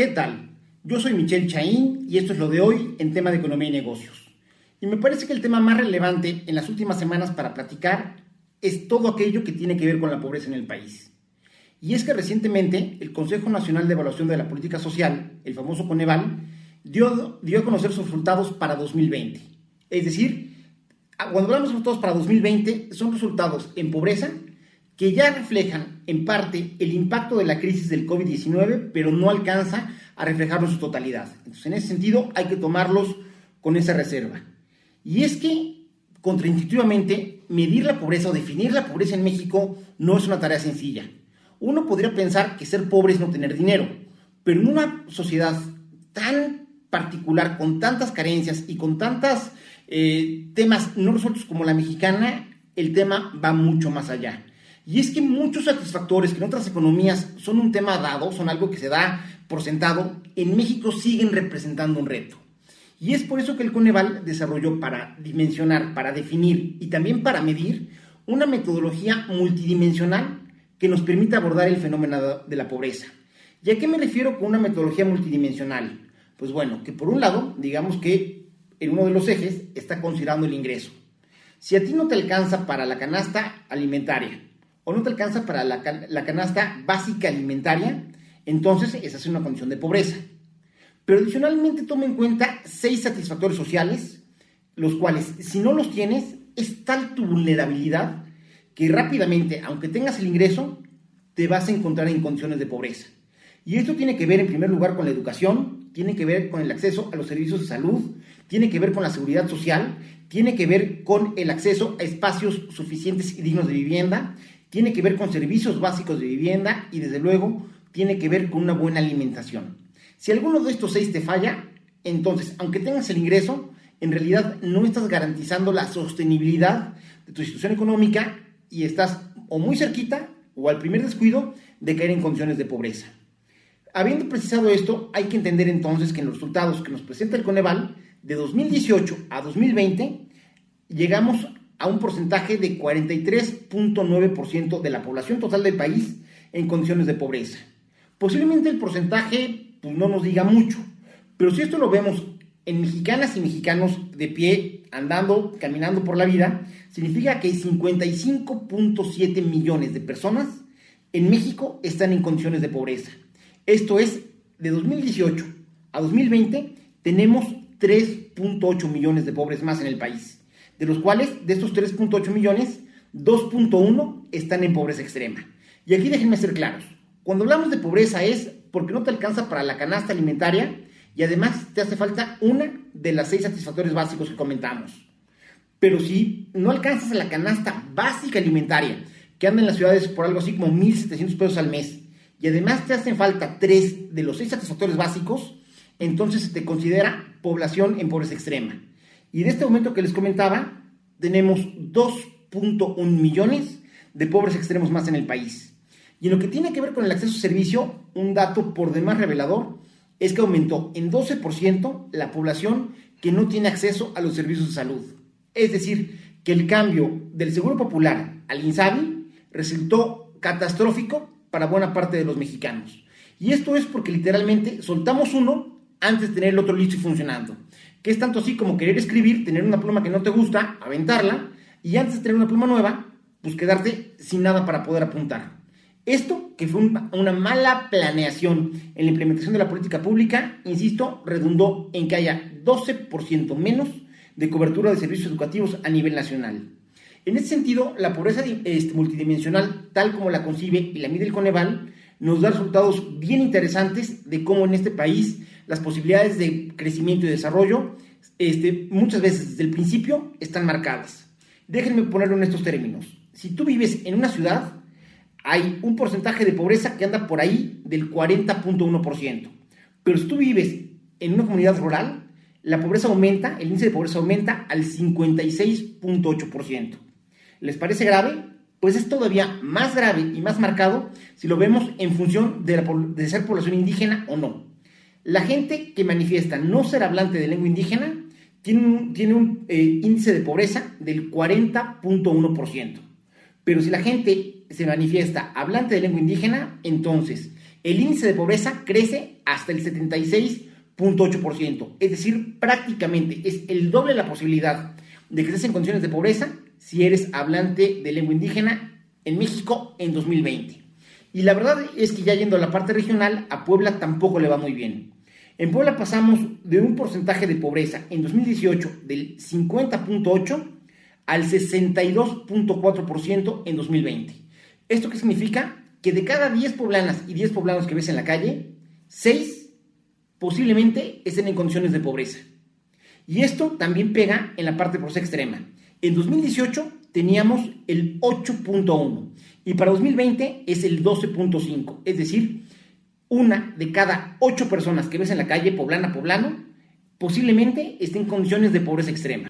¿Qué tal? Yo soy Michelle Chaín y esto es lo de hoy en tema de economía y negocios. Y me parece que el tema más relevante en las últimas semanas para platicar es todo aquello que tiene que ver con la pobreza en el país. Y es que recientemente el Consejo Nacional de Evaluación de la Política Social, el famoso Coneval, dio, dio a conocer sus resultados para 2020. Es decir, cuando hablamos de resultados para 2020, son resultados en pobreza que ya reflejan en parte el impacto de la crisis del COVID-19, pero no alcanza a reflejarlo en su totalidad. Entonces, en ese sentido, hay que tomarlos con esa reserva. Y es que, contraintuitivamente, medir la pobreza o definir la pobreza en México no es una tarea sencilla. Uno podría pensar que ser pobre es no tener dinero, pero en una sociedad tan particular, con tantas carencias y con tantos eh, temas no resueltos como la mexicana, el tema va mucho más allá. Y es que muchos satisfactores que en otras economías son un tema dado, son algo que se da por sentado, en México siguen representando un reto. Y es por eso que el Coneval desarrolló para dimensionar, para definir y también para medir una metodología multidimensional que nos permita abordar el fenómeno de la pobreza. ¿Y a qué me refiero con una metodología multidimensional? Pues bueno, que por un lado, digamos que en uno de los ejes está considerando el ingreso. Si a ti no te alcanza para la canasta alimentaria, o no te alcanza para la, canasta básica alimentaria, entonces esa es una condición de pobreza. Pero adicionalmente toma en cuenta seis satisfactores sociales, los cuales si no los tienes, es tal tu vulnerabilidad que rápidamente, aunque tengas el ingreso, te vas a encontrar en condiciones de pobreza. Y esto tiene que ver en primer lugar con la educación, tiene que ver con el acceso a los servicios de salud, tiene que ver con la seguridad social, tiene que ver con el acceso a espacios suficientes y dignos de vivienda, tiene que ver con servicios básicos de vivienda y desde luego tiene que ver con una buena alimentación. Si alguno de estos seis te falla, entonces, aunque tengas el ingreso, en realidad no estás garantizando la sostenibilidad de tu situación económica y estás o muy cerquita o al primer descuido de caer en condiciones de pobreza. Habiendo precisado esto, hay que entender entonces que en los resultados que nos presenta el Coneval, de 2018 a 2020, llegamos a un porcentaje de 43.9% de la población total del país en condiciones de pobreza. Posiblemente el porcentaje pues, no nos diga mucho, pero si esto lo vemos en mexicanas y mexicanos de pie, andando, caminando por la vida, significa que 55.7 millones de personas en México están en condiciones de pobreza. Esto es, de 2018 a 2020 tenemos 3.8 millones de pobres más en el país de los cuales de estos 3.8 millones, 2.1 están en pobreza extrema. Y aquí déjenme ser claros, cuando hablamos de pobreza es porque no te alcanza para la canasta alimentaria y además te hace falta una de las seis satisfactores básicos que comentamos. Pero si no alcanzas la canasta básica alimentaria, que anda en las ciudades por algo así como 1.700 pesos al mes, y además te hacen falta tres de los seis satisfactores básicos, entonces se te considera población en pobreza extrema. Y de este momento que les comentaba, tenemos 2.1 millones de pobres extremos más en el país. Y en lo que tiene que ver con el acceso a servicio, un dato por demás revelador es que aumentó en 12% la población que no tiene acceso a los servicios de salud. Es decir, que el cambio del Seguro Popular al INSABI resultó catastrófico para buena parte de los mexicanos. Y esto es porque literalmente soltamos uno antes de tener el otro listo y funcionando que es tanto así como querer escribir, tener una pluma que no te gusta, aventarla, y antes de tener una pluma nueva, pues quedarte sin nada para poder apuntar. Esto, que fue una mala planeación en la implementación de la política pública, insisto, redundó en que haya 12% menos de cobertura de servicios educativos a nivel nacional. En este sentido, la pobreza este, multidimensional, tal como la concibe y la mide el Coneval, nos da resultados bien interesantes de cómo en este país las posibilidades de crecimiento y desarrollo este, muchas veces desde el principio están marcadas. Déjenme ponerlo en estos términos. Si tú vives en una ciudad, hay un porcentaje de pobreza que anda por ahí del 40.1%. Pero si tú vives en una comunidad rural, la pobreza aumenta, el índice de pobreza aumenta al 56.8%. ¿Les parece grave? Pues es todavía más grave y más marcado si lo vemos en función de, de ser población indígena o no. La gente que manifiesta no ser hablante de lengua indígena tiene un, tiene un eh, índice de pobreza del 40.1%. Pero si la gente se manifiesta hablante de lengua indígena, entonces el índice de pobreza crece hasta el 76.8%, es decir, prácticamente es el doble la posibilidad de que estés en condiciones de pobreza si eres hablante de lengua indígena en México en 2020. Y la verdad es que ya yendo a la parte regional, a Puebla tampoco le va muy bien. En Puebla pasamos de un porcentaje de pobreza en 2018 del 50.8 al 62.4% en 2020. ¿Esto qué significa? Que de cada 10 poblanas y 10 poblanos que ves en la calle, 6 posiblemente estén en condiciones de pobreza. Y esto también pega en la parte de extrema. En 2018 teníamos el 8.1 y para 2020 es el 12.5, es decir, una de cada ocho personas que ves en la calle, poblana, poblano, posiblemente esté en condiciones de pobreza extrema.